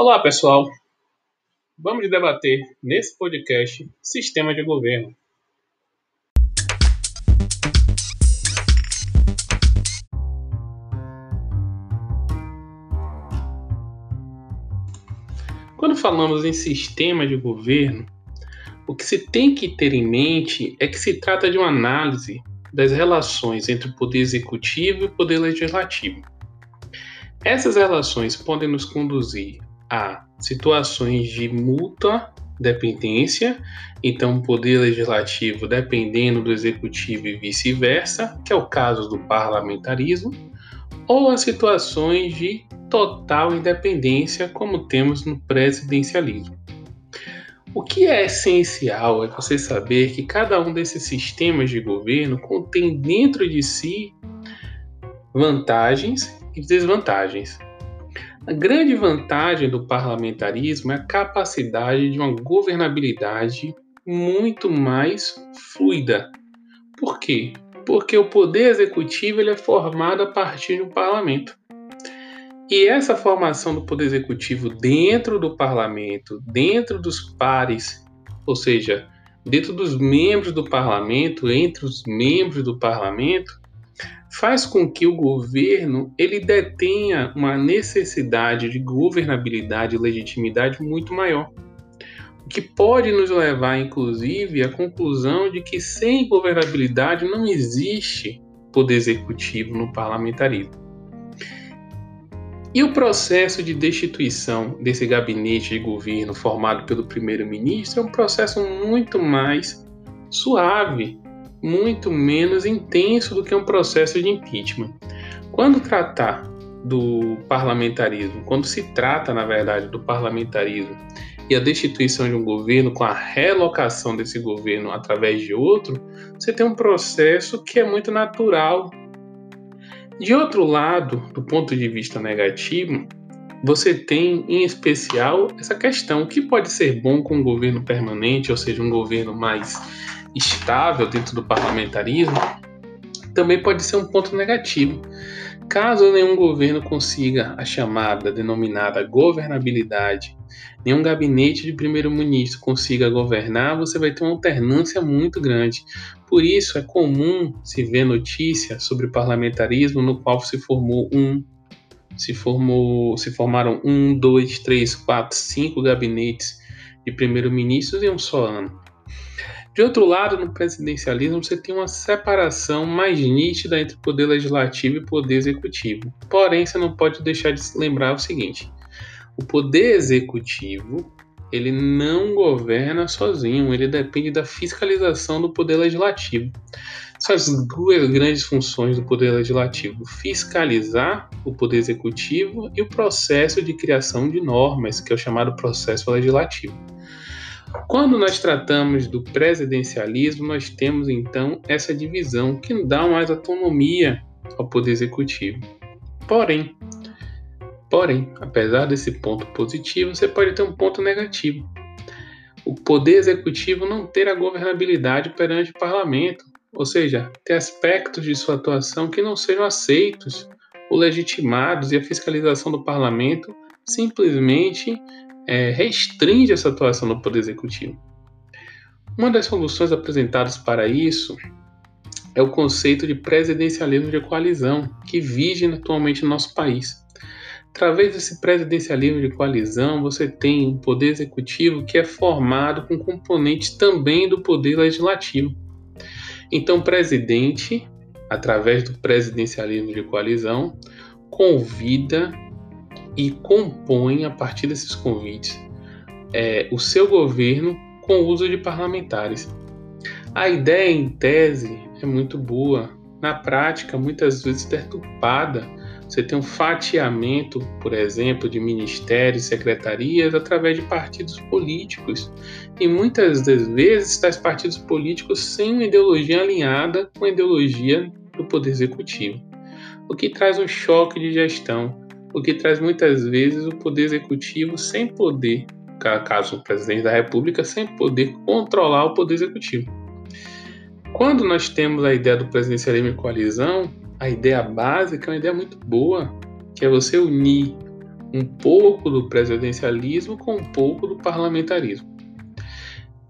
Olá, pessoal. Vamos debater nesse podcast sistema de governo. Quando falamos em sistema de governo, o que se tem que ter em mente é que se trata de uma análise das relações entre o poder executivo e o poder legislativo. Essas relações podem nos conduzir a situações de mútua dependência, então poder legislativo dependendo do executivo e vice-versa, que é o caso do parlamentarismo, ou a situações de total independência, como temos no presidencialismo. O que é essencial é você saber que cada um desses sistemas de governo contém dentro de si vantagens e desvantagens. A grande vantagem do parlamentarismo é a capacidade de uma governabilidade muito mais fluida. Por quê? Porque o poder executivo ele é formado a partir do parlamento. E essa formação do poder executivo dentro do parlamento, dentro dos pares, ou seja, dentro dos membros do parlamento, entre os membros do parlamento, faz com que o governo ele detenha uma necessidade de governabilidade e legitimidade muito maior. O que pode nos levar, inclusive, à conclusão de que sem governabilidade não existe poder executivo no parlamentarismo. E o processo de destituição desse gabinete de governo formado pelo primeiro-ministro é um processo muito mais suave, muito menos intenso do que um processo de impeachment. Quando tratar do parlamentarismo, quando se trata, na verdade, do parlamentarismo e a destituição de um governo com a relocação desse governo através de outro, você tem um processo que é muito natural de outro lado, do ponto de vista negativo, você tem em especial essa questão: que pode ser bom com um governo permanente, ou seja, um governo mais estável dentro do parlamentarismo, também pode ser um ponto negativo. Caso nenhum governo consiga a chamada denominada governabilidade, nenhum gabinete de primeiro-ministro consiga governar, você vai ter uma alternância muito grande. Por isso é comum se ver notícia sobre parlamentarismo no qual se formou um, se formou, se formaram um, dois, três, quatro, cinco gabinetes de primeiro-ministros em um só ano. De outro lado, no presidencialismo, você tem uma separação mais nítida entre poder legislativo e poder executivo. Porém, você não pode deixar de lembrar o seguinte: o poder executivo ele não governa sozinho, ele depende da fiscalização do poder legislativo. São as duas grandes funções do poder legislativo: fiscalizar o poder executivo e o processo de criação de normas, que é o chamado processo legislativo. Quando nós tratamos do presidencialismo, nós temos então essa divisão que dá mais autonomia ao poder executivo. Porém, porém, apesar desse ponto positivo, você pode ter um ponto negativo. O poder executivo não ter a governabilidade perante o parlamento, ou seja, ter aspectos de sua atuação que não sejam aceitos ou legitimados e a fiscalização do parlamento simplesmente é, restringe essa atuação do Poder Executivo. Uma das soluções apresentadas para isso é o conceito de presidencialismo de coalizão, que vige atualmente no nosso país. Através desse presidencialismo de coalizão, você tem um poder executivo que é formado com componentes também do poder legislativo. Então, o presidente, através do presidencialismo de coalizão, convida e compõe, a partir desses convites, é, o seu governo com o uso de parlamentares. A ideia, em tese, é muito boa. Na prática, muitas vezes deturpada. Você tem um fatiamento, por exemplo, de ministérios, secretarias através de partidos políticos. E muitas das vezes, tais partidos políticos sem uma ideologia alinhada com a ideologia do Poder Executivo, o que traz um choque de gestão o que traz muitas vezes o poder executivo sem poder, caso o presidente da república, sem poder controlar o poder executivo. Quando nós temos a ideia do presidencialismo e coalizão, a ideia básica é uma ideia muito boa, que é você unir um pouco do presidencialismo com um pouco do parlamentarismo.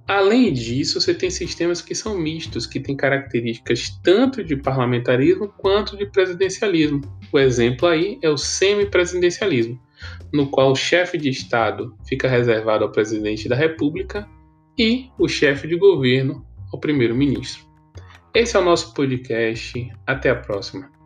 Além disso, você tem sistemas que são mistos, que têm características tanto de parlamentarismo quanto de presidencialismo. O exemplo aí é o semipresidencialismo, no qual o chefe de Estado fica reservado ao presidente da República e o chefe de governo ao primeiro-ministro. Esse é o nosso podcast. Até a próxima.